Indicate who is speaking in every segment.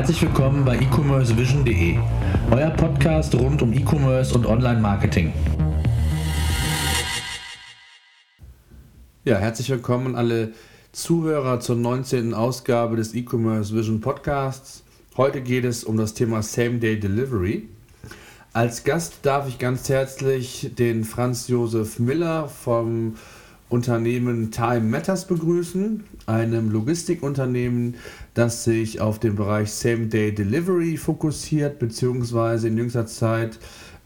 Speaker 1: Herzlich willkommen bei e-commercevision.de, euer Podcast rund um E-Commerce und Online-Marketing.
Speaker 2: Ja, herzlich willkommen alle Zuhörer zur 19. Ausgabe des E-Commerce Vision Podcasts. Heute geht es um das Thema Same-Day Delivery. Als Gast darf ich ganz herzlich den Franz Josef Miller vom Unternehmen Time Matters begrüßen, einem Logistikunternehmen, das sich auf den Bereich Same-Day Delivery fokussiert, beziehungsweise in jüngster Zeit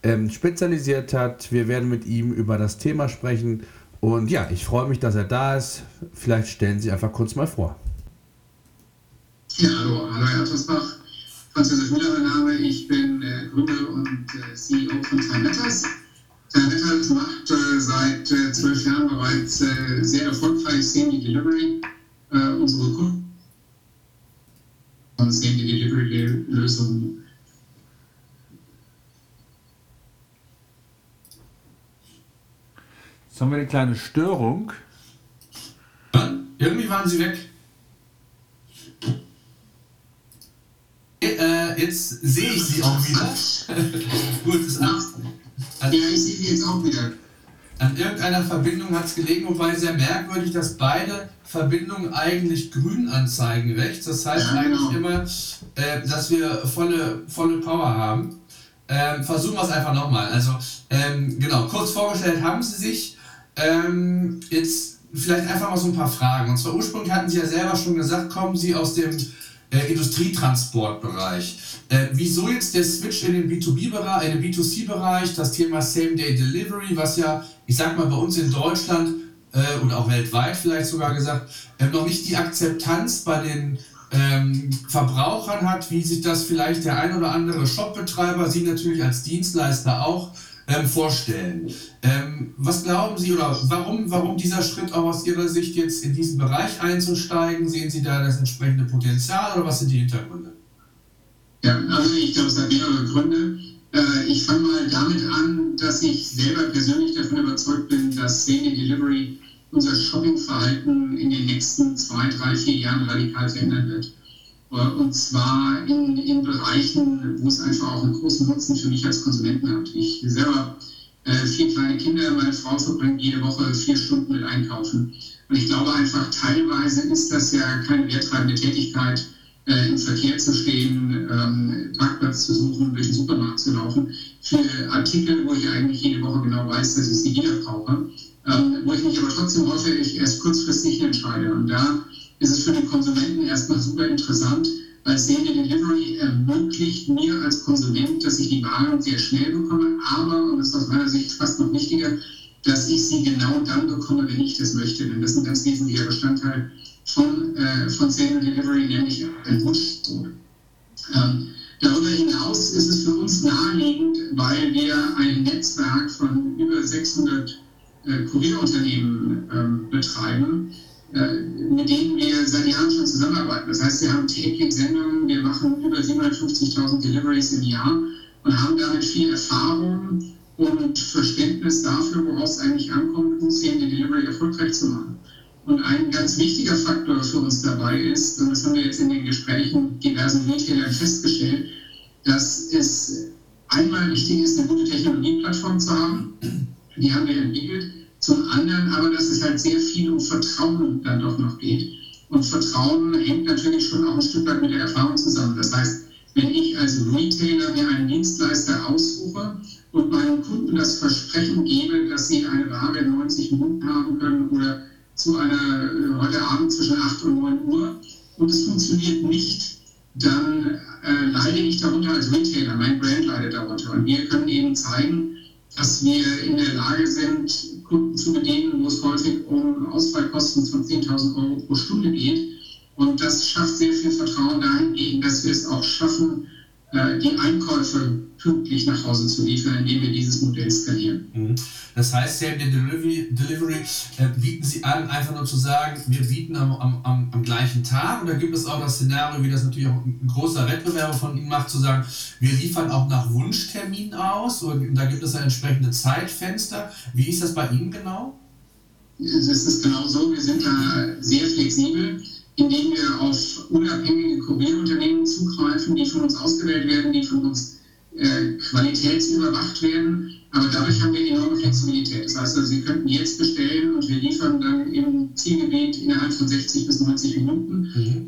Speaker 2: ähm, spezialisiert hat. Wir werden mit ihm über das Thema sprechen. Und ja, ich freue mich, dass er da ist. Vielleicht stellen Sie einfach kurz mal vor.
Speaker 3: Ja, hallo, hallo Herr Attersbach. Franz Josef Müller, mein Name. Ich bin äh, Gründer und äh, CEO von Time Matters. Time Matters macht äh, seit äh, zwölf Jahren bereits äh, sehr erfolgreich Semi-Delivery. Äh, unsere Kunden von Semi-Delivery-Lösungen
Speaker 2: Jetzt haben wir eine kleine Störung.
Speaker 4: Irgendwie waren sie weg. Äh, jetzt sehe ich sie auch wieder. Gut, ist an,
Speaker 3: ja, ich sehe sie jetzt auch wieder.
Speaker 4: An irgendeiner Verbindung hat es gelegen, wobei sehr merkwürdig, dass beide Verbindungen eigentlich grün anzeigen rechts. Das heißt ja, eigentlich genau. immer, äh, dass wir volle, volle Power haben. Ähm, versuchen wir es einfach nochmal. Also, ähm, genau, kurz vorgestellt haben sie sich. Ähm, jetzt vielleicht einfach mal so ein paar Fragen. Und zwar ursprünglich hatten Sie ja selber schon gesagt, kommen Sie aus dem äh, Industrietransportbereich. Äh, wieso jetzt der Switch in den B2B-Bereich, in den B2C-Bereich, das Thema Same-Day-Delivery, was ja, ich sag mal, bei uns in Deutschland äh, und auch weltweit vielleicht sogar gesagt, äh, noch nicht die Akzeptanz bei den ähm, Verbrauchern hat, wie sich das vielleicht der ein oder andere Shopbetreiber, Sie natürlich als Dienstleister auch, ähm, vorstellen. Ähm, was glauben Sie oder warum, warum dieser Schritt auch aus Ihrer Sicht jetzt in diesen Bereich einzusteigen? Sehen Sie da das entsprechende Potenzial oder was sind die Hintergründe?
Speaker 3: Ja, also ich glaube, es hat mehrere Gründe. Äh, ich fange mal damit an, dass ich selber persönlich davon überzeugt bin, dass Same Delivery unser Shoppingverhalten in den nächsten zwei, drei, vier Jahren radikal verändern wird. Und zwar in, in Bereichen, wo es einfach auch einen großen Nutzen für mich als Konsumenten hat. Ich selber äh, vier kleine Kinder, meine Frau verbringt jede Woche vier Stunden mit Einkaufen. Und ich glaube einfach, teilweise ist das ja keine werttreibende Tätigkeit, äh, im Verkehr zu stehen, ähm, Parkplatz zu suchen, durch den Supermarkt zu laufen, für Artikel, wo ich eigentlich jede Woche genau weiß, dass ich sie wieder brauche, ähm, wo ich mich aber trotzdem häufig erst kurzfristig entscheide. Und da ist es für den Konsumenten erstmal super interessant, weil Same Delivery ermöglicht mir als Konsument, dass ich die Waren sehr schnell bekomme, aber, und das ist aus meiner Sicht fast noch wichtiger, dass ich sie genau dann bekomme, wenn ich das möchte. Denn das ist ein ganz wesentlicher Bestandteil von, äh, von Same Delivery, nämlich ein Wunschcode. Ähm, darüber hinaus ist es für uns naheliegend, weil wir ein Netzwerk von über 600 äh, Kurierunternehmen ähm, betreiben, äh, mit denen wir seit Jahren schon zusammenarbeiten. Das heißt, wir haben täglich Sendungen, wir machen über 750.000 Deliveries im Jahr und haben damit viel Erfahrung und Verständnis dafür, woraus es eigentlich ankommt, um die Delivery erfolgreich zu machen. Und ein ganz wichtiger Faktor für uns dabei ist, und das haben wir jetzt in den Gesprächen diversen Retailern festgestellt, dass es einmal wichtig ist, eine gute Technologieplattform zu haben. Die haben wir entwickelt zum anderen aber, dass es halt sehr viel um Vertrauen dann doch noch geht. Und Vertrauen hängt natürlich schon auch ein Stück weit mit der Erfahrung zusammen. Das heißt, wenn ich als Retailer mir einen Dienstleister aussuche und meinen Kunden das Versprechen gebe, dass sie eine Ware in 90 Minuten haben können oder zu einer äh, heute Abend zwischen 8 und 9 Uhr und es funktioniert nicht, dann äh, leide ich darunter als Retailer, mein Brand leidet darunter. Und wir können eben zeigen, dass wir in der Lage sind, Kunden zu bedienen, wo es häufig um Ausfallkosten von 10.000 Euro pro Stunde geht. Und das schafft sehr viel Vertrauen dahingehend, dass wir es auch schaffen, die Einkäufe pünktlich nach Hause zu liefern, indem wir dieses Modell skalieren.
Speaker 4: Mhm. Das heißt, ja, den Delivery, Delivery äh, bieten Sie an, einfach nur zu sagen, wir bieten am, am, am gleichen Tag oder gibt es auch das Szenario, wie das natürlich auch ein großer Wettbewerber von Ihnen macht, zu sagen, wir liefern auch nach Wunschtermin aus und da gibt es ein entsprechende Zeitfenster. Wie ist das bei Ihnen genau?
Speaker 3: Es ist genau so, wir sind da sehr flexibel. indem wir auf unabhängige Kurierunternehmen uns ausgewählt werden, die von uns äh, qualitätsüberwacht werden. Aber dadurch haben wir enorme Flexibilität. Das heißt, also, Sie könnten jetzt bestellen und wir liefern dann im Zielgebiet innerhalb von 60 bis 90 Minuten. Mhm.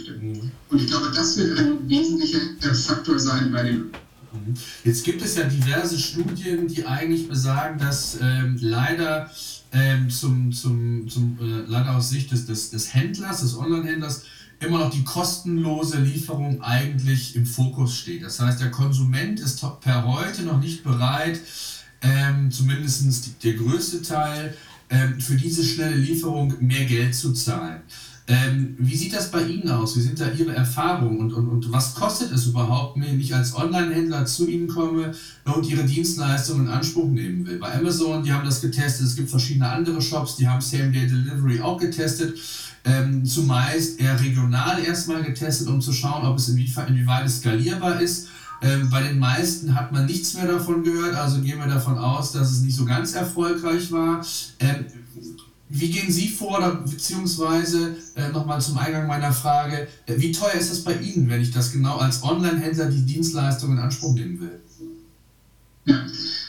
Speaker 3: Möchte. Mhm. Und ich glaube, das wird ein wesentlicher Faktor sein bei dem.
Speaker 4: Mhm. Jetzt gibt es ja diverse Studien, die eigentlich besagen, dass ähm, leider ähm, zum, zum, zum äh, leider aus Sicht des, des, des Händlers, des Online-Händlers, immer noch die kostenlose Lieferung eigentlich im Fokus steht. Das heißt, der Konsument ist per heute noch nicht bereit, ähm, zumindest der größte Teil, ähm, für diese schnelle Lieferung mehr Geld zu zahlen. Ähm, wie sieht das bei Ihnen aus? Wie sind da Ihre Erfahrungen und, und, und was kostet es überhaupt, wenn ich als Online-Händler zu Ihnen komme und Ihre Dienstleistungen in Anspruch nehmen will? Bei Amazon, die haben das getestet, es gibt verschiedene andere Shops, die haben Same-Day-Delivery auch getestet. Ähm, zumeist eher regional erstmal getestet, um zu schauen, ob es inwieweit es skalierbar ist. Ähm, bei den meisten hat man nichts mehr davon gehört, also gehen wir davon aus, dass es nicht so ganz erfolgreich war. Wie gehen Sie vor, oder, beziehungsweise äh, nochmal zum Eingang meiner Frage, äh, wie teuer ist das bei Ihnen, wenn ich das genau als Online-Händler die Dienstleistung in Anspruch nehmen will?
Speaker 3: Ja,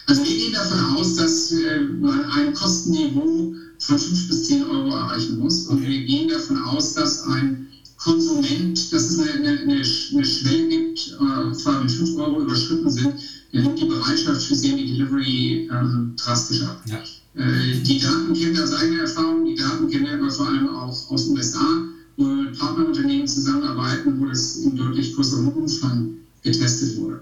Speaker 3: also wir gehen davon aus, dass äh, man ein Kostenniveau von 5 bis 10 Euro erreichen muss. Und wir gehen davon aus, dass ein Konsument, dass es eine, eine, eine Schwelle gibt, äh, zwar mit 5 Euro überschritten sind, dann nimmt die Bereitschaft für Semi-Delivery ähm, drastisch ab. Ja. Äh, die Daten kennen wir aus eigener Erfahrung, die Daten kennen wir aber vor allem auch aus den USA, wo wir mit Partnerunternehmen zusammenarbeiten, wo das in deutlich größerem Umfang getestet wurde.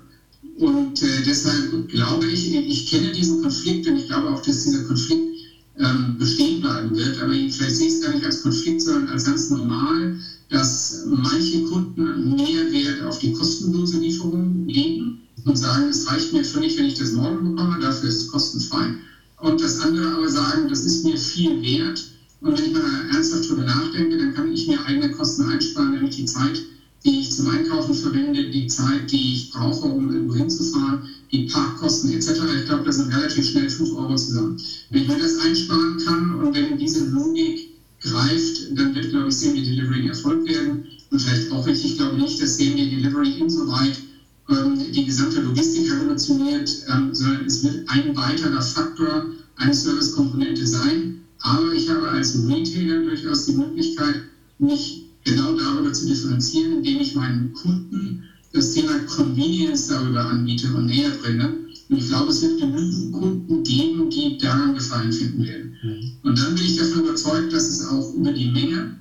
Speaker 3: Und äh, deshalb glaube ich, ich kenne diesen Konflikt und ich glaube auch, dass dieser Konflikt ähm, bestehen bleiben wird. Aber vielleicht sehe ich es gar nicht als Konflikt, sondern als ganz normal, dass manche Kunden mehr Wert auf die kostenlose Lieferung legen und sagen, es reicht mir völlig, wenn ich das morgen bekomme, dafür ist es kostenfrei. Und das andere aber sagen, das ist mir viel wert. Und wenn ich mal ernsthaft darüber nachdenke, dann kann ich mir eigene Kosten einsparen, nämlich die Zeit, die ich zum Einkaufen verwende, die Zeit, die ich brauche, um irgendwo hinzufahren, die Parkkosten etc. Ich glaube, das sind relativ schnell 5 Euro zusammen. Wenn ich mir das einsparen kann und wenn diese Logik greift, dann wird, glaube ich, Semi-Delivery ein Erfolg werden. Und vielleicht auch richtig, ich glaube nicht, dass Semi-Delivery insoweit ähm, die gesamte Logistik revolutioniert, ähm, sondern es wird ein weiterer Faktor, eine Servicekomponente sein. Aber ich habe als Retailer durchaus die Möglichkeit, mich genau darüber zu differenzieren, indem ich meinen Kunden das Thema Convenience darüber anbiete und näher bringe. Und ich glaube, es wird genügend Kunden geben, die daran Gefallen finden werden. Mhm. Und dann bin ich davon überzeugt, dass es auch über die Menge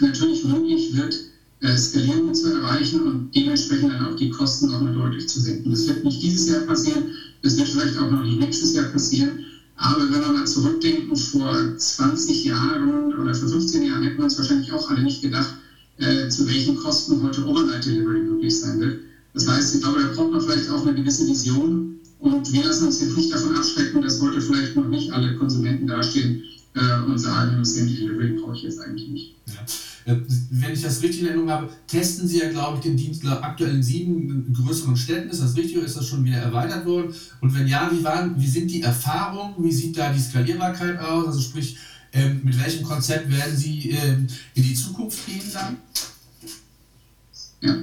Speaker 3: natürlich möglich wird, äh, Skalierung zu erreichen und dementsprechend dann auch die Kosten nochmal deutlich zu senken. Das wird nicht dieses Jahr passieren, das wird vielleicht auch noch nicht nächstes Jahr passieren. Aber wenn wir mal zurückdenken, vor 20 Jahren oder vor 15 Jahren hätten wir uns wahrscheinlich auch alle nicht gedacht, äh, zu welchen Kosten heute Overnight Delivery möglich sein wird. Das heißt, ich glaube, da braucht man vielleicht auch eine gewisse Vision und wir lassen uns jetzt nicht davon abschrecken, dass heute vielleicht noch nicht alle Konsumenten dastehen äh, und sagen, Same Delivery brauche ich jetzt eigentlich nicht.
Speaker 4: Ja. Äh, wenn ich das richtig in Erinnerung habe, testen Sie ja, glaube ich, den Dienst aktuell in sieben größeren Städten. Ist das richtig oder ist das schon wieder erweitert worden? Und wenn ja, wie, waren, wie sind die Erfahrungen? Wie sieht da die Skalierbarkeit aus? Also sprich, ähm, mit welchem Konzept werden Sie ähm, in die Zukunft gehen dann?
Speaker 3: Ja,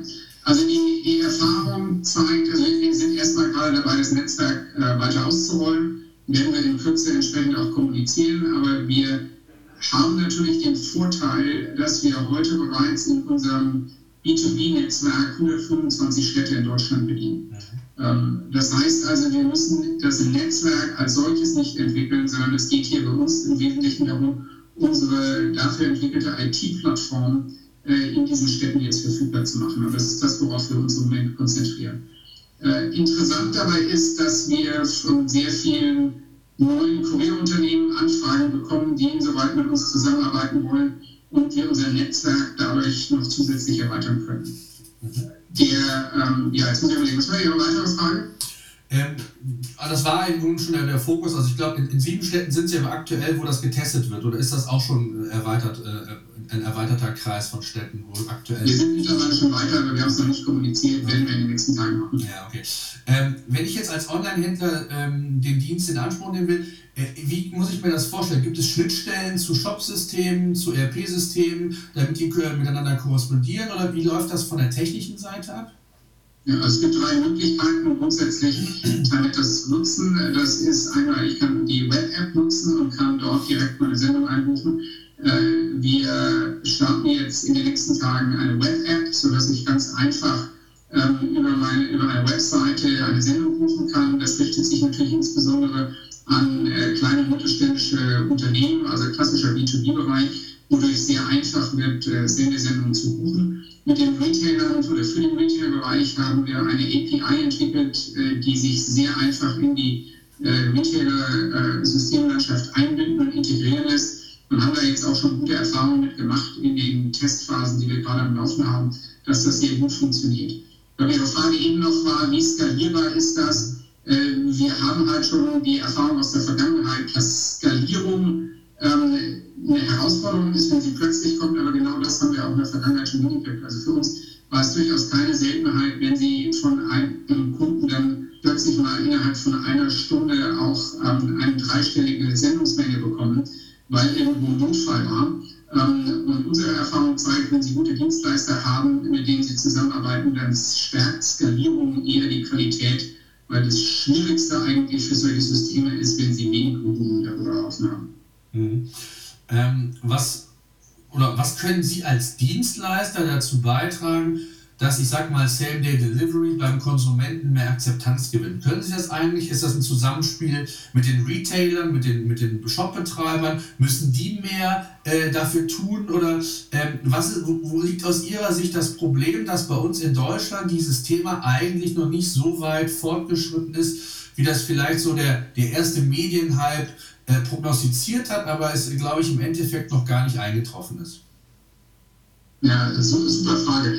Speaker 3: also die, die Erfahrung zeigt, also wir sind erstmal gerade dabei, das Netzwerk äh, weiter auszurollen, werden wir in Kürze entsprechend auch kommunizieren, aber wir haben natürlich den Vorteil, dass wir heute bereits in unserem B2B-Netzwerk 125 Städte in Deutschland bedienen. Ähm, das heißt also, wir müssen das Netzwerk als solches nicht entwickeln, sondern es geht hier bei uns im Wesentlichen darum, unsere dafür entwickelte IT-Plattform äh, in diesen Städten jetzt verfügbar zu machen. Und das ist das, worauf wir uns im Moment konzentrieren. Äh, interessant dabei ist, dass wir von sehr vielen neuen Kurierunternehmen Anfragen bekommen, die insoweit mit uns zusammenarbeiten wollen und wir unser Netzwerk dadurch noch zusätzlich erweitern können. Mhm. Der, ähm, ja, jetzt muss ich überlegen, was war Ihre weitere Frage?
Speaker 4: Ähm, das war nun schon der, Fokus. Also ich glaube, in, in, sieben Städten sind Sie aber aktuell, wo das getestet wird. Oder ist das auch schon erweitert, äh, ein erweiterter Kreis von Städten, wo aktuell...
Speaker 3: Wir sind mittlerweile schon weiter, aber wir haben es noch nicht kommuniziert, werden wir in den nächsten Tagen machen.
Speaker 4: Ja, okay. Ähm, wenn ich jetzt als Online-Händler ähm, den Dienst in Anspruch nehmen will, äh, wie muss ich mir das vorstellen? Gibt es Schnittstellen zu Shop-Systemen, zu ERP-Systemen, damit die miteinander korrespondieren? Oder wie läuft das von der technischen Seite ab?
Speaker 3: Ja, also es gibt drei Möglichkeiten grundsätzlich, das nutzen. Das ist einmal, ich kann die Web-App nutzen und kann dort direkt meine Sendung einbuchen. Äh, wir starten jetzt in den nächsten Tagen eine Web-App, sodass ich ganz einfach ähm, über, meine, über eine Webseite eine Sendung buchen kann. Das richtet sich natürlich insbesondere an äh, kleine und mittelständische Unternehmen, also klassischer B2B-Bereich, wodurch es sehr einfach wird, äh, Sendesendungen zu buchen. Mit den Retailern oder für den Retail-Bereich haben wir eine API entwickelt, äh, die sich sehr einfach in die äh, Retailer-Systemlandschaft einbinden und integrieren lässt. Und haben da jetzt auch schon gute Erfahrungen mitgemacht in den Testphasen, die wir gerade am Laufen haben, dass das sehr gut funktioniert. Weil Ihre Frage eben noch war, wie skalierbar ist das? Wir haben halt schon die Erfahrung aus der Vergangenheit, dass Skalierung ähm, eine Herausforderung ist, wenn sie plötzlich kommt, aber genau das haben wir auch in der Vergangenheit schon hingekriegt. Also für uns war es durchaus keine Seltenheit, wenn sie von einem Kunden dann plötzlich mal innerhalb von einer Stunde auch ähm, eine dreistellige Sendungsmenge bekommen, weil irgendwo ein Notfall war. Ähm, und unsere Erfahrung zeigt, wenn Sie gute Dienstleister haben, mit denen Sie zusammenarbeiten, dann stärkt Skalierung eher die Qualität, weil das Schwierigste eigentlich für solche Systeme ist, wenn Sie wenig Volumen darüber laufen haben.
Speaker 4: Mhm. Ähm, was, oder was können Sie als Dienstleister dazu beitragen, dass ich sag mal Same-Day-Delivery beim Konsumenten mehr Akzeptanz gewinnt. Können Sie das eigentlich? Ist das ein Zusammenspiel mit den Retailern, mit den, mit den Shopbetreibern? Müssen die mehr äh, dafür tun? Oder ähm, was, wo, wo, liegt aus Ihrer Sicht das Problem, dass bei uns in Deutschland dieses Thema eigentlich noch nicht so weit fortgeschritten ist, wie das vielleicht so der, der erste Medienhype äh, prognostiziert hat, aber es, glaube ich, im Endeffekt noch gar nicht eingetroffen ist?
Speaker 3: Ja, super Frage.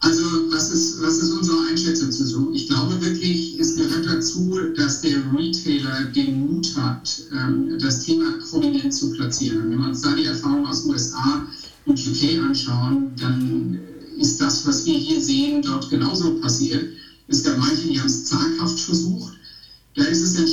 Speaker 3: Also, was ist, was ist unsere Einschätzung zu so? Ich glaube wirklich, es gehört dazu, dass der Retailer den Mut hat, ähm, das Thema prominent zu platzieren. Wenn wir uns da die Erfahrung aus USA und UK anschauen, dann ist das, was wir hier sehen, dort genauso passiert. Es gab manche, die haben es zaghaft versucht da ist es dann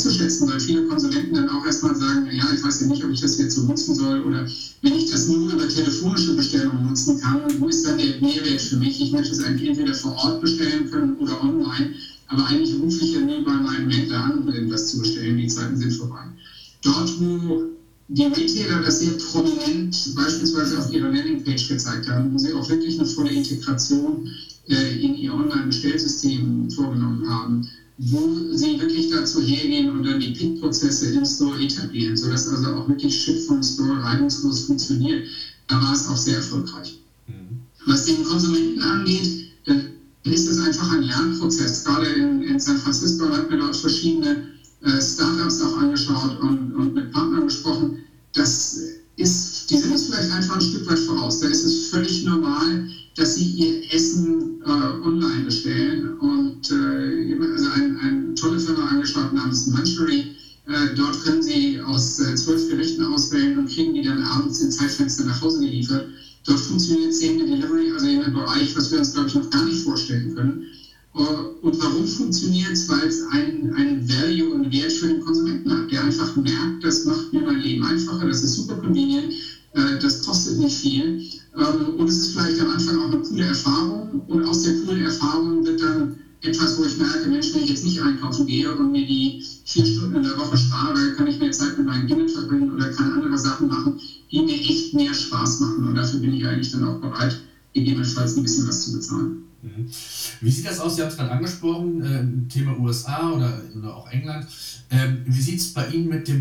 Speaker 3: einzuschätzen, weil viele Konsumenten dann auch erstmal sagen, ja, ich weiß ja nicht, ob ich das jetzt so nutzen soll oder wenn ich das nur über telefonische Bestellungen nutzen kann, wo ist dann der Mehrwert für mich? Ich möchte es eigentlich entweder vor Ort bestellen können oder online, aber eigentlich rufe ich ja nie bei meinem Händler an, um irgendwas zu bestellen, die Zeiten sind vorbei. Dort, wo die Retailer das sehr prominent beispielsweise auf ihrer Landingpage gezeigt haben, wo sie auch wirklich eine volle Integration äh, in ihr Online-Bestellsystem vorgenommen haben, wo sie wirklich dazu hergehen und dann die Pick-Prozesse im Store etablieren, sodass also auch wirklich Ship von Store reibungslos funktioniert. Da war es auch sehr erfolgreich. Mhm. Was den Konsumenten angeht, dann ist es einfach ein Lernprozess. Gerade in, in San Francisco hat man dort verschiedene äh, Startups auch angeschaut und, und mit Partnern gesprochen. Das ist, die sind es vielleicht einfach ein Stück weit voraus. Da ist es völlig normal, dass sie ihr Essen äh, online bestellen. Und äh, also eine ein tolle Firma angeschaut namens Munchery. Äh, dort können sie aus äh, zwölf Gerichten auswählen und kriegen die dann abends in Zeitfenster nach Hause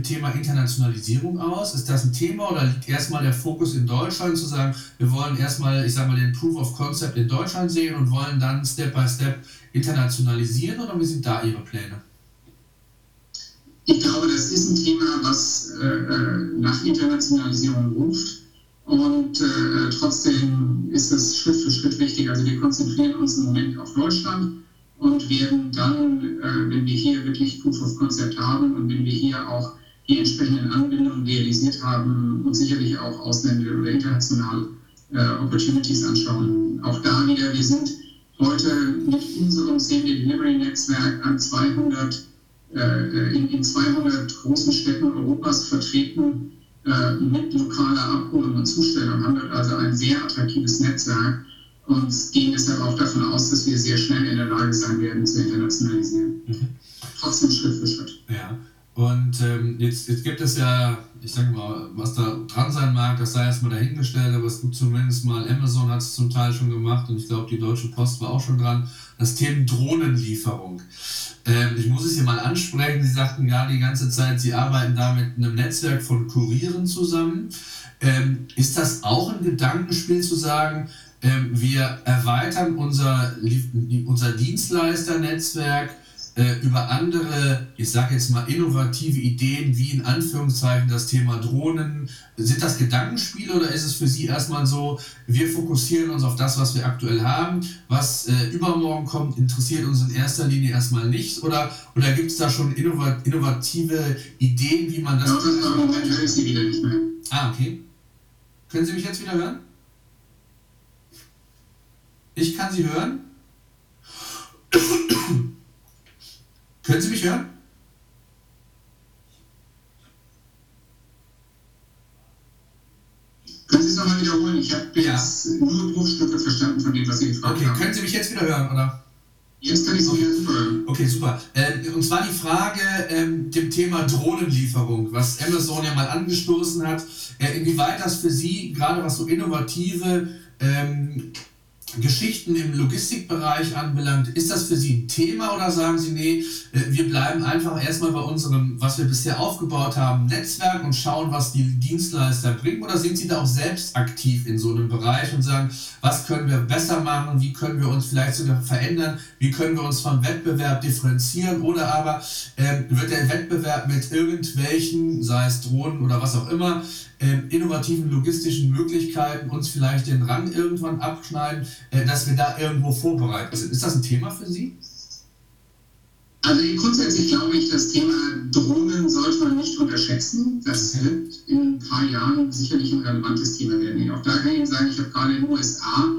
Speaker 4: Thema Internationalisierung aus? Ist das ein Thema oder liegt erstmal der Fokus in Deutschland zu sagen, wir wollen erstmal, ich sag mal, den Proof of Concept in Deutschland sehen und wollen dann Step by Step internationalisieren oder wie sind da Ihre Pläne?
Speaker 3: Ich glaube, das ist ein Thema, was äh, äh nach Internationalisierung ruft. Und äh, trotzdem ist es Schritt für Schritt wichtig. Also wir konzentrieren uns im Moment auf Deutschland und werden dann, äh, wenn wir hier wirklich Proof of Concept haben und wenn wir hier auch die entsprechenden Anbindungen realisiert haben und sicherlich auch ausländische oder internationale äh, Opportunities anschauen. Auch da wieder, wir sind heute mit unserem Same Delivery Netzwerk an 200, äh, in, in 200 großen Städten Europas vertreten äh, mit lokaler Abholung und Zustellung haben wir also ein sehr attraktives Netzwerk und gehen deshalb auch davon aus, dass wir sehr schnell in der Lage sein werden, zu internationalisieren. Mhm. Trotzdem Schritt für Schritt.
Speaker 4: Ja. Und ähm, jetzt, jetzt gibt es ja, ich sag mal, was da dran sein mag, das sei erstmal dahingestellt, aber es gibt zumindest mal, Amazon hat es zum Teil schon gemacht und ich glaube, die Deutsche Post war auch schon dran, das Thema Drohnenlieferung. Ähm, ich muss es hier mal ansprechen. Sie sagten ja die ganze Zeit, Sie arbeiten da mit einem Netzwerk von Kurieren zusammen. Ähm, ist das auch ein Gedankenspiel zu sagen, ähm, wir erweitern unser, unser Dienstleisternetzwerk über andere, ich sage jetzt mal, innovative Ideen, wie in Anführungszeichen das Thema Drohnen. Sind das Gedankenspiele oder ist es für Sie erstmal so, wir fokussieren uns auf das, was wir aktuell haben, was äh, übermorgen kommt, interessiert uns in erster Linie erstmal nicht? Oder, oder gibt es da schon innovative Ideen, wie man das...
Speaker 3: Ja, das Moment höre ich Sie wieder nicht mehr.
Speaker 4: Ah, okay. Können Sie mich jetzt wieder hören? Ich kann Sie hören. Können Sie mich hören?
Speaker 3: Können Sie es nochmal wiederholen? Ich habe jetzt ja. nur Bruchstücke verstanden von dem, was Sie gefragt
Speaker 4: okay, haben. Okay, können Sie mich jetzt wieder hören, oder?
Speaker 3: Jetzt kann ich Sie wieder hören.
Speaker 4: Okay, super. Äh, und zwar die Frage ähm, dem Thema Drohnenlieferung, was Amazon ja mal angestoßen hat, äh, inwieweit das für Sie, gerade was so innovative ähm, Geschichten im Logistikbereich anbelangt, ist das für Sie ein Thema oder sagen Sie, nee, äh, wir bleiben einfach erstmal bei unserem, was wir bisher aufgebaut haben, Netzwerk und schauen, was die Dienstleister bringen? Oder sind Sie da auch selbst aktiv in so einem Bereich und sagen, was können wir besser machen, wie können wir uns vielleicht sogar verändern, wie können wir uns vom Wettbewerb differenzieren? Oder aber äh, wird der Wettbewerb mit irgendwelchen, sei es Drohnen oder was auch immer, innovativen logistischen Möglichkeiten uns vielleicht den Rang irgendwann abschneiden, äh, dass wir da irgendwo vorbereitet sind. Ist das ein Thema für Sie?
Speaker 3: Also grundsätzlich glaube ich, das Thema Drohnen sollte man nicht unterschätzen. Das wird in ein paar Jahren sicherlich ein relevantes Thema werden. Auch da kann ich sagen, ich habe gerade in den USA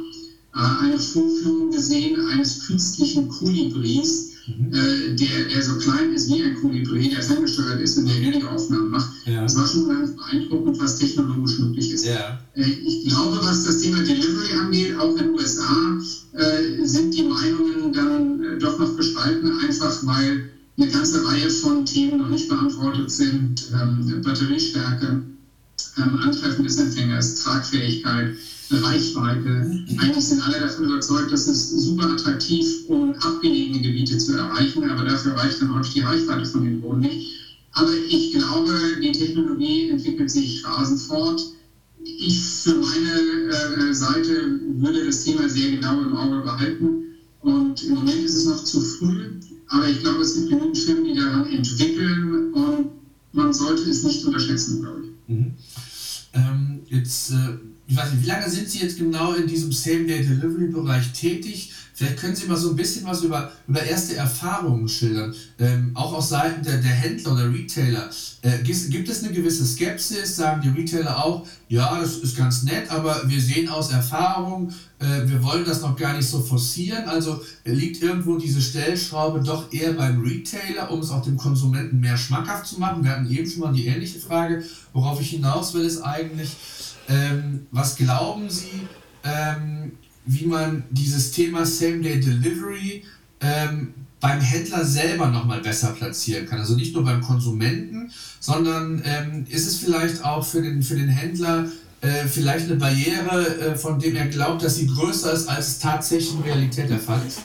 Speaker 3: äh, eine Vorführung gesehen eines künstlichen Kolibris, mhm. äh, der, der so klein ist wie ein Kolibri, der ferngesteuert ist und der Videoaufnahmen macht. Ja. Das war schon ganz beeindruckend, was technologisch möglich ist. Ja. Äh, ich glaube, was das Thema Delivery angeht, auch in den USA, äh, sind die Meinungen dann äh, doch noch gespalten, einfach weil eine ganze Reihe von Themen noch nicht beantwortet sind. Ähm, Batteriestärke, ähm, Antreffen des Empfängers, Tragfähigkeit, Reichweite. Eigentlich sind alle davon überzeugt, dass es super attraktiv, um abgelegene Gebiete zu erreichen, aber dafür reicht dann häufig die Reichweite von den Drohnen nicht. Aber ich glaube, die Technologie entwickelt sich rasend fort. Ich für meine äh, Seite würde das Thema sehr genau im Auge behalten. Und im Moment ist es noch zu früh, aber ich glaube, es gibt genügend Firmen, die daran entwickeln und man sollte es nicht unterschätzen, glaube ich.
Speaker 4: Mhm. Ähm, jetzt, äh, ich weiß nicht, wie lange sind Sie jetzt genau in diesem Same-Day-Delivery-Bereich tätig? Vielleicht können Sie mal so ein bisschen was über, über erste Erfahrungen schildern, ähm, auch aus Seiten der, der Händler oder Retailer. Äh, gibt, gibt es eine gewisse Skepsis? Sagen die Retailer auch, ja, das ist ganz nett, aber wir sehen aus Erfahrung, äh, wir wollen das noch gar nicht so forcieren. Also liegt irgendwo diese Stellschraube doch eher beim Retailer, um es auch dem Konsumenten mehr schmackhaft zu machen. Wir hatten eben schon mal die ähnliche Frage, worauf ich hinaus will, ist eigentlich, ähm, was glauben Sie, ähm, wie man dieses Thema Same-Day-Delivery ähm, beim Händler selber nochmal besser platzieren kann. Also nicht nur beim Konsumenten, sondern ähm, ist es vielleicht auch für den, für den Händler äh, vielleicht eine Barriere, äh, von dem er glaubt, dass sie größer ist, als es tatsächlich in Realität der Fall ist?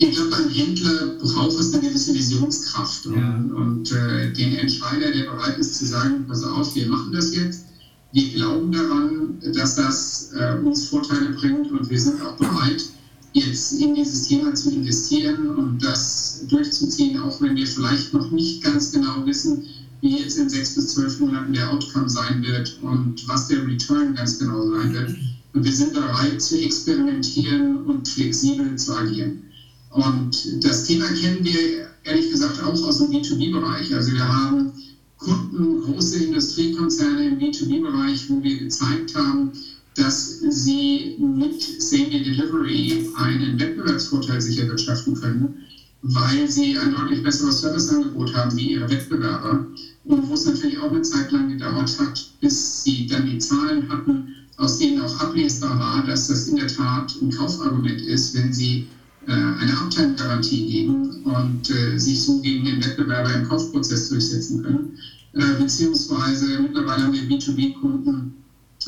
Speaker 3: Ich glaube, ein Händler braucht es eine gewisse Visionskraft und, ja. und äh, den Entscheider, der bereit ist zu sagen, pass auf, wir machen das jetzt. Wir glauben daran, dass das äh, uns Vorteile bringt und wir sind auch bereit, jetzt in dieses Thema zu investieren und das durchzuziehen, auch wenn wir vielleicht noch nicht ganz genau wissen, wie jetzt in sechs bis zwölf Monaten der Outcome sein wird und was der Return ganz genau sein wird. Und wir sind bereit zu experimentieren und flexibel zu agieren. Und das Thema kennen wir ehrlich gesagt auch aus dem B2B-Bereich. Also wir haben Kunden, große Industriekonzerne im B2B-Bereich, wo wir gezeigt haben, dass sie mit Same Delivery einen Wettbewerbsvorteil sicher wirtschaften können, weil sie ein deutlich besseres Serviceangebot haben wie ihre Wettbewerber. Und wo es natürlich auch eine Zeit lang gedauert hat, bis sie dann die Zahlen hatten, aus denen auch ablesbar war, dass das in der Tat ein Kaufargument ist, wenn sie eine Uptime-Garantie geben und äh, sich so gegen den Wettbewerber im Kaufprozess durchsetzen können. Äh, beziehungsweise mittlerweile haben wir B2B-Kunden,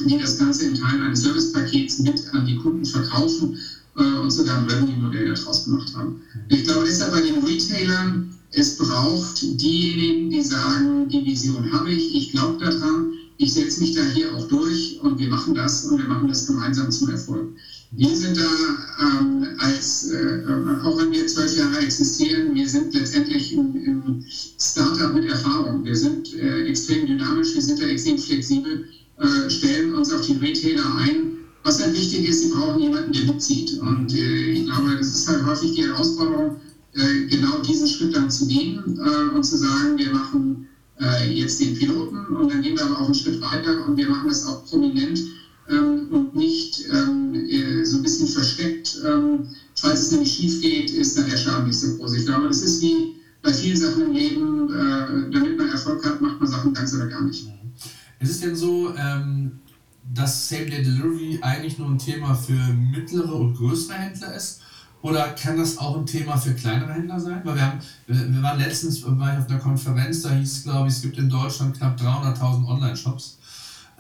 Speaker 3: die das Ganze in Teilen eines Servicepakets mit an die Kunden verkaufen und sogar ein Revenue-Modell daraus gemacht haben. Ich glaube deshalb bei den Retailern, es braucht diejenigen, die sagen, die Vision habe ich, ich glaube daran, ich setze mich da hier auch durch und wir machen das und wir machen das gemeinsam zum Erfolg. Wir sind da ähm, als, äh, auch wenn wir zwölf Jahre existieren, wir sind letztendlich im Startup mit Erfahrung. Wir sind äh, extrem dynamisch, wir sind da extrem flexibel, äh, stellen uns auf die Retailer ein. Was halt wichtig ist, sie brauchen jemanden, der mitzieht. Und äh, ich glaube, das ist halt häufig die Herausforderung, äh, genau diesen Schritt dann zu gehen äh, und zu sagen, wir machen jetzt den Piloten und dann gehen wir aber auch einen Schritt weiter und wir machen das auch prominent ähm, und nicht ähm, äh, so ein bisschen versteckt. Ähm, falls es nämlich schief geht, ist dann der Schaden nicht so groß. Ich glaube, das ist wie bei vielen Sachen im Leben, äh, damit man Erfolg hat, macht man Sachen ganz oder gar nicht.
Speaker 4: Ist es denn so, ähm, dass Same-Day-Delivery eigentlich nur ein Thema für mittlere und größere Händler ist? Oder kann das auch ein Thema für kleinere Händler sein? Weil wir, haben, wir waren letztens war ich auf einer Konferenz, da hieß es, glaube ich, es gibt in Deutschland knapp 300.000 Online-Shops.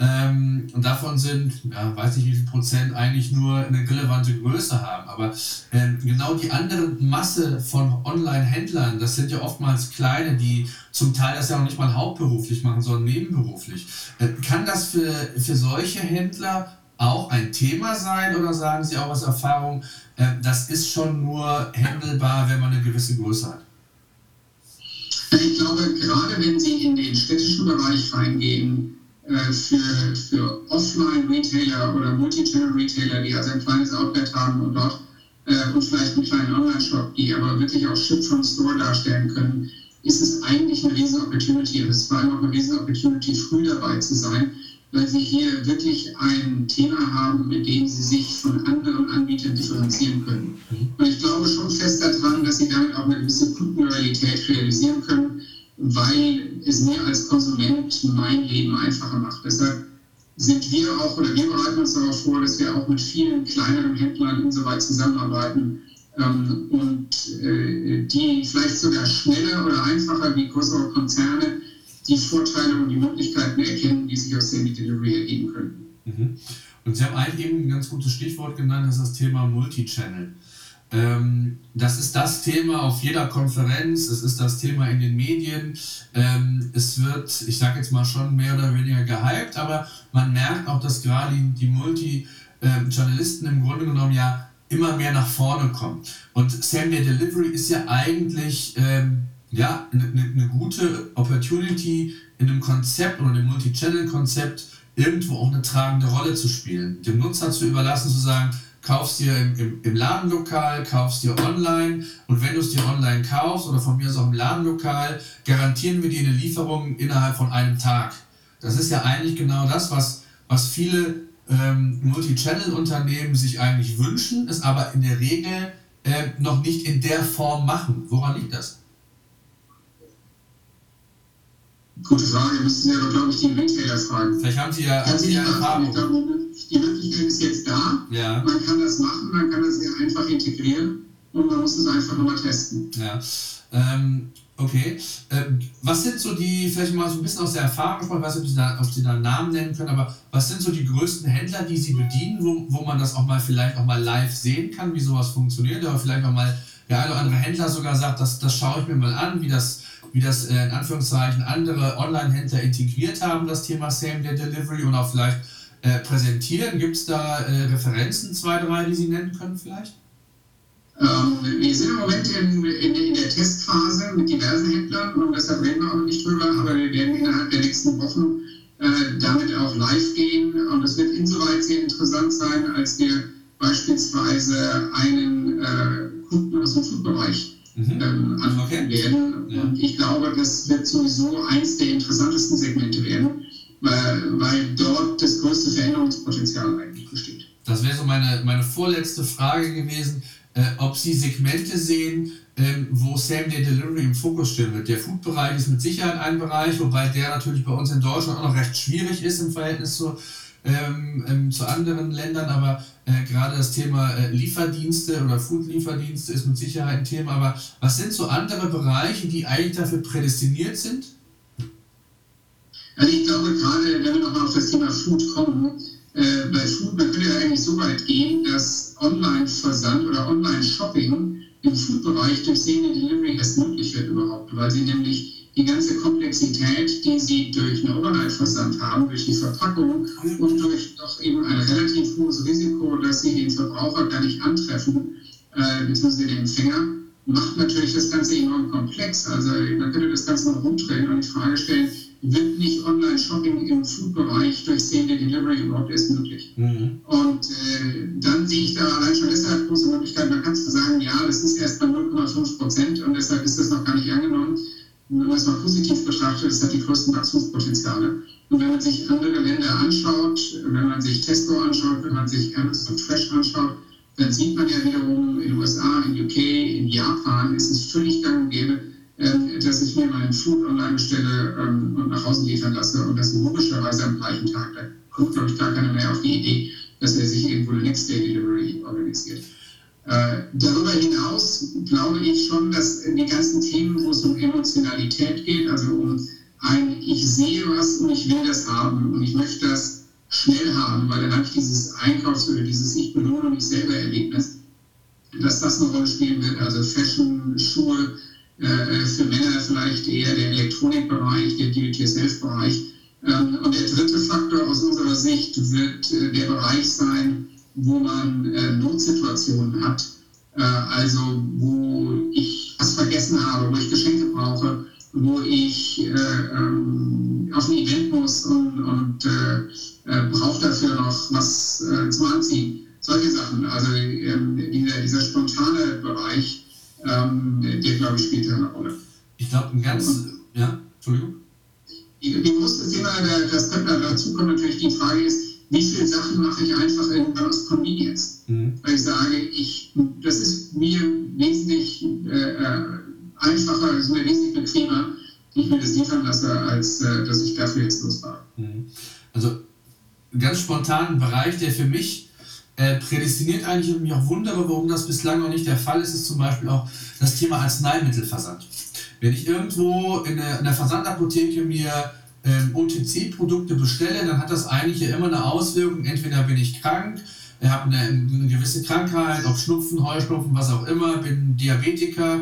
Speaker 4: Ähm, und davon sind, ja, weiß nicht wie viel Prozent eigentlich nur eine relevante Größe haben. Aber ähm, genau die andere Masse von Online-Händlern, das sind ja oftmals kleine, die zum Teil das ja auch nicht mal hauptberuflich machen, sondern nebenberuflich. Äh, kann das für, für solche Händler auch ein Thema sein oder sagen Sie auch aus Erfahrung, äh, das ist schon nur handelbar, wenn man eine gewisse Größe hat?
Speaker 3: Ich glaube, gerade wenn Sie in den städtischen Bereich reingehen, für, für Offline-Retailer oder Multi-Channel-Retailer, die also ein kleines Outlet haben und dort äh, und vielleicht einen kleinen Online-Shop, die aber wirklich auch Ship from Store darstellen können, ist es eigentlich eine riesen Opportunity. Und es ist vor allem auch eine riesen Opportunity, früh dabei zu sein, weil sie hier wirklich ein Thema haben, mit dem sie sich von anderen Anbietern differenzieren können. Und ich glaube schon fest daran, dass sie damit auch eine gewisse Kundenrealität realisieren können weil es mir als Konsument mein Leben einfacher macht. Deshalb sind wir auch oder wir bereiten uns darauf vor, dass wir auch mit vielen kleineren Händlern insoweit zusammenarbeiten ähm, und äh, die vielleicht sogar schneller oder einfacher wie größere Konzerne die Vorteile und die Möglichkeiten erkennen, die sich aus Semi-Delivery ergeben können.
Speaker 4: Mhm. Und Sie haben eigentlich eben ein ganz gutes Stichwort genannt, das ist das Thema Multichannel. Ähm, das ist das Thema auf jeder Konferenz, es ist das Thema in den Medien. Ähm, es wird, ich sage jetzt mal schon mehr oder weniger gehypt, aber man merkt auch, dass gerade die Multi-Journalisten im Grunde genommen ja immer mehr nach vorne kommen. Und Same-Day Delivery ist ja eigentlich ähm, ja, eine, eine gute Opportunity in einem Konzept oder einem Multi-Channel-Konzept irgendwo auch eine tragende Rolle zu spielen. Dem Nutzer zu überlassen, zu sagen, kaufst dir im, im, im Ladenlokal, kaufst dir online und wenn du es dir online kaufst oder von mir aus auch im Ladenlokal, garantieren wir dir eine Lieferung innerhalb von einem Tag. Das ist ja eigentlich genau das, was, was viele ähm, Multi-Channel-Unternehmen sich eigentlich wünschen, es aber in der Regel äh, noch nicht in der Form machen. Woran liegt das?
Speaker 3: Gute Frage, müssen Sie aber, glaube ich, die Retailer fragen.
Speaker 4: Vielleicht haben Sie ja, haben Sie ja Erfahrung.
Speaker 3: Die Möglichkeit ist jetzt da. Ja. Man kann das machen, man kann das einfach integrieren und man muss es einfach nochmal testen.
Speaker 4: Ja. Ähm, Okay. Ähm, was sind so die, vielleicht mal so ein bisschen aus der Erfahrung, ich weiß nicht, ob Sie, da, ob Sie da Namen nennen können, aber was sind so die größten Händler, die Sie bedienen, wo, wo man das auch mal vielleicht auch mal live sehen kann, wie sowas funktioniert, oder vielleicht auch mal der eine oder andere Händler sogar sagt, das, das schaue ich mir mal an, wie das, wie das äh, in Anführungszeichen andere Online-Händler integriert haben, das Thema Same-Day-Delivery und auch vielleicht äh, präsentieren. Gibt es da äh, Referenzen, zwei, drei, die Sie nennen können vielleicht?
Speaker 3: Ähm, wir sind im Moment in, in, in, der Testphase mit diversen Händlern und deshalb reden wir auch noch nicht drüber, aber wir werden innerhalb der nächsten Wochen äh, damit auch live gehen und es wird insoweit sehr interessant sein, als wir beispielsweise einen äh, Kunden aus dem Foodbereich mhm. ähm, anfangen werden. Ja. Und ich glaube, das wird sowieso eins der interessantesten Segmente werden, weil, dort das größte Veränderungspotenzial eigentlich besteht.
Speaker 4: Das wäre so meine, meine vorletzte Frage gewesen äh, ob Sie Segmente sehen, ähm, wo Same-Day Delivery im Fokus stehen wird. Der Food-Bereich ist mit Sicherheit ein Bereich, wobei der natürlich bei uns in Deutschland auch noch recht schwierig ist im Verhältnis zu, ähm, ähm, zu anderen Ländern, aber äh, gerade das Thema äh, Lieferdienste oder Food-Lieferdienste ist mit Sicherheit ein Thema. Aber was sind so andere Bereiche, die eigentlich dafür prädestiniert sind?
Speaker 3: Also ich glaube gerade, wenn wir nochmal auf das Thema Food kommen, äh, bei Food, man könnte ja eigentlich so weit gehen, dass Online-Versand oder Online-Shopping im Food-Bereich durch Senior Delivery erst möglich wird überhaupt, weil sie nämlich die ganze Komplexität, die sie durch einen Overnight-Versand haben, durch die Verpackung und durch doch eben ein relativ hohes Risiko, dass sie den Verbraucher gar nicht antreffen, äh, beziehungsweise den Empfänger, macht natürlich das Ganze enorm komplex. Also man könnte das Ganze noch rumdrehen und die Frage stellen, wird nicht Online-Shopping im Food-Bereich durch Same Delivery überhaupt erst möglich. Mhm. Und äh, dann sehe ich da allein schon deshalb große Möglichkeiten. Man kann zwar sagen, ja, das ist erst bei 0,5 Prozent und deshalb ist das noch gar nicht angenommen. wenn man es mal positiv betrachtet, das hat die größten Wachstumspotenziale. Und wenn man sich andere Länder anschaut, wenn man sich Tesco anschaut, wenn man sich Amazon Fresh anschaut, dann sieht man ja wiederum in den USA, in UK, in Japan ist es völlig gang und gäbe, dass ich mir meinen Food online bestelle ähm, und nach Hause liefern lasse und das logischerweise am gleichen Tag. Da kommt, glaube ich, gar keiner mehr auf die Idee, dass er sich irgendwo eine Next-Day-Delivery organisiert. Äh, darüber hinaus glaube ich schon, dass die ganzen Themen, wo es um Emotionalität geht, also um ein Ich sehe was und ich will das haben und ich möchte das schnell haben, weil dann habe ich dieses Einkaufs- oder dieses Ich belohne mich selber Erlebnis, dass das eine Rolle spielen wird. Also Fashion, Schuhe, äh, für Männer vielleicht eher der Elektronikbereich, der Do-it-yourself-Bereich. Ähm, und der dritte Faktor aus unserer Sicht wird äh, der Bereich sein, wo man äh, Notsituationen hat. also wo ich was vergessen habe, wo ich Geschenke brauche, wo ich ähm, auf ein Event muss und, und brauche dafür noch was zum Anziehen. Solche Sachen. Also ähm, dieser, dieser spontane Bereich, ähm, der, glaube ich, spielt eine Rolle.
Speaker 4: Ich glaube, ein ganz, ja, Entschuldigung.
Speaker 3: Die, große Thema, das könnte dazu kommen, natürlich die Frage ist, wie viele Sachen mache ich einfach irgendwann aus Convenience? Mhm. Weil ich sage, ich, das ist mir wesentlich äh, äh einfacher, ist mir wesentlich bequemer, ich mir das liefern lasse, als äh, dass ich dafür jetzt losfahre. Mhm.
Speaker 4: Also ganz spontan ein Bereich, der für mich äh, prädestiniert eigentlich und mich auch wundere, warum das bislang noch nicht der Fall ist, ist zum Beispiel auch das Thema Arzneimittelversand. Wenn ich irgendwo in der, in der Versandapotheke mir ähm, OTC-Produkte bestelle, dann hat das eigentlich ja immer eine Auswirkung. Entweder bin ich krank, habe eine, eine gewisse Krankheit, ob Schnupfen, Heuschnupfen, was auch immer, bin Diabetiker,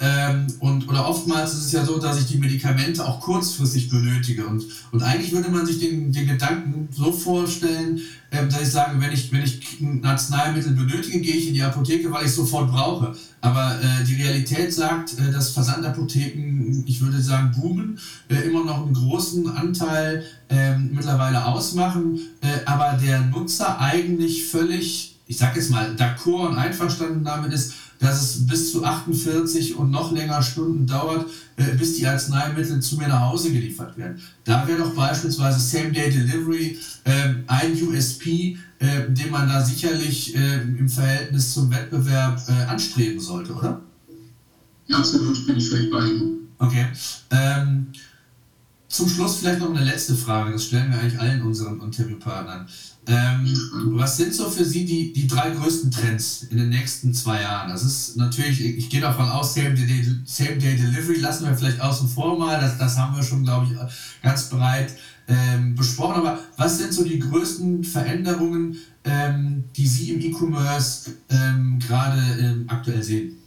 Speaker 4: ähm, und, oder oftmals ist es ja so, dass ich die Medikamente auch kurzfristig benötige. Und, und eigentlich würde man sich den, den Gedanken so vorstellen, ähm, dass ich sage, wenn ich, wenn ich ein Arzneimittel benötige, gehe ich in die Apotheke, weil ich es sofort brauche. Aber äh, die Realität sagt, äh, dass Versandapotheken, ich würde sagen, boomen, äh, immer noch einen großen Anteil ähm, mittlerweile ausmachen, äh, aber der Nutzer eigentlich völlig, ich sage jetzt mal, d'accord und einverstanden damit ist, dass es bis zu 48 und noch länger Stunden dauert, äh, bis die Arzneimittel zu mir nach Hause geliefert werden. Da wäre doch beispielsweise Same-Day-Delivery äh, ein USP, äh, den man da sicherlich äh, im Verhältnis zum Wettbewerb äh, anstreben sollte, oder?
Speaker 3: Ja, absolut, bin ich völlig bei Ihnen.
Speaker 4: Okay. Ähm, zum Schluss vielleicht noch eine letzte Frage, das stellen wir eigentlich allen unseren Interviewpartnern. Ähm, was sind so für Sie die, die drei größten Trends in den nächsten zwei Jahren? Das ist natürlich, ich gehe davon aus, Same-Day Same Day Delivery lassen wir vielleicht außen vor mal, das, das haben wir schon, glaube ich, ganz breit ähm, besprochen. Aber was sind so die größten Veränderungen, ähm, die Sie im E-Commerce ähm, gerade ähm, aktuell sehen?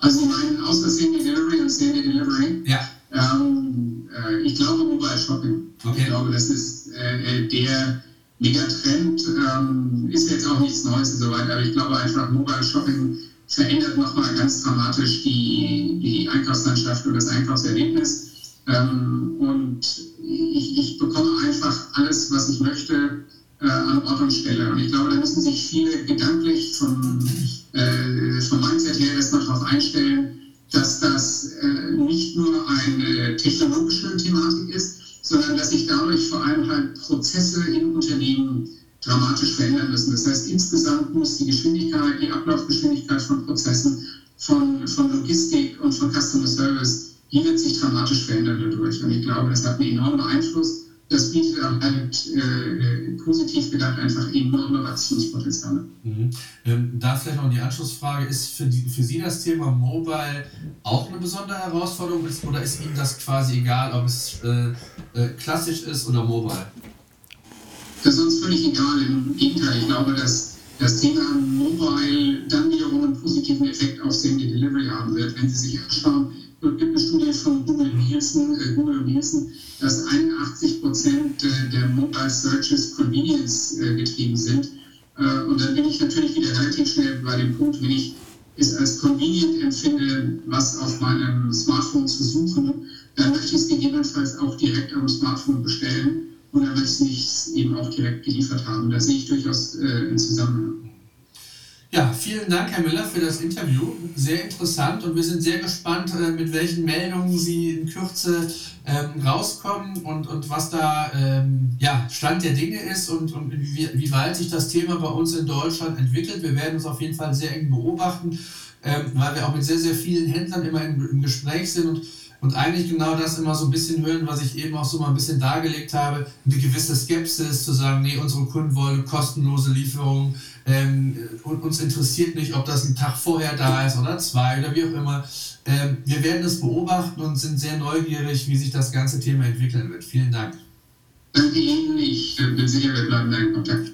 Speaker 3: Also, meinen außer Same Day Delivery und Same Day Delivery?
Speaker 4: Ja.
Speaker 3: Ähm, äh, ich glaube Mobile Shopping. Okay. Ich glaube, das ist äh, äh, der Megatrend. Ähm, ist jetzt auch nichts Neues und so weiter, aber ich glaube einfach, Mobile Shopping verändert nochmal ganz dramatisch die, die Einkaufslandschaft und das Einkaufserlebnis. Ähm, und ich, ich, bekomme einfach alles, was ich möchte, äh, an Ort und Stelle. Und ich glaube, da müssen sich viele gedanklich vom, äh, vom Mindset her erstmal halt Prozesse in Unternehmen dramatisch verändern müssen. Das heißt, insgesamt muss die Geschwindigkeit, die Ablaufgeschwindigkeit von Prozessen, von, von Logistik und von Customer Service, die wird sich dramatisch verändern dadurch. Und ich glaube, das hat einen enormen Einfluss das bietet halt äh, positiv gedacht einfach enorme Wachstumspotenziale.
Speaker 4: Mhm. Ähm, da vielleicht noch die Anschlussfrage, ist für, die, für Sie das Thema Mobile auch eine besondere Herausforderung ist, oder ist Ihnen das quasi egal, ob es äh, äh, klassisch ist oder mobile?
Speaker 3: Das ist uns völlig egal. Im Gegenteil, ich glaube, dass das Thema Mobile dann wiederum einen positiven Effekt auf Same Delivery haben wird, wenn Sie sich anschauen, es gibt eine Studie von Google Nielsen, äh, Google Nielsen dass 81 Prozent äh, der Mobile Searches Convenience äh, getrieben sind. Äh, und dann bin ich natürlich wieder relativ schnell bei dem Punkt, wenn ich es als convenient empfinde, was auf meinem Smartphone zu suchen, dann möchte ich es gegebenenfalls auch direkt am Smartphone bestellen und dann möchte ich es eben auch direkt geliefert haben. Da sehe ich durchaus äh, einen Zusammenhang.
Speaker 4: Ja, vielen Dank, Herr Müller, für das Interview. Sehr interessant und wir sind sehr gespannt, äh, mit welchen Meldungen Sie in Kürze ähm, rauskommen und, und was da ähm, ja, Stand der Dinge ist und, und wie, wie weit sich das Thema bei uns in Deutschland entwickelt. Wir werden uns auf jeden Fall sehr eng beobachten, ähm, weil wir auch mit sehr, sehr vielen Händlern immer im, im Gespräch sind und und eigentlich genau das immer so ein bisschen hören, was ich eben auch so mal ein bisschen dargelegt habe, eine gewisse Skepsis zu sagen, nee, unsere Kunden wollen kostenlose Lieferung, ähm, und uns interessiert nicht, ob das ein Tag vorher da ist oder zwei oder wie auch immer. Ähm, wir werden es beobachten und sind sehr neugierig, wie sich das ganze Thema entwickeln wird. Vielen Dank.
Speaker 3: Danke Ihnen, ich bin sicher, wir bleiben in Kontakt.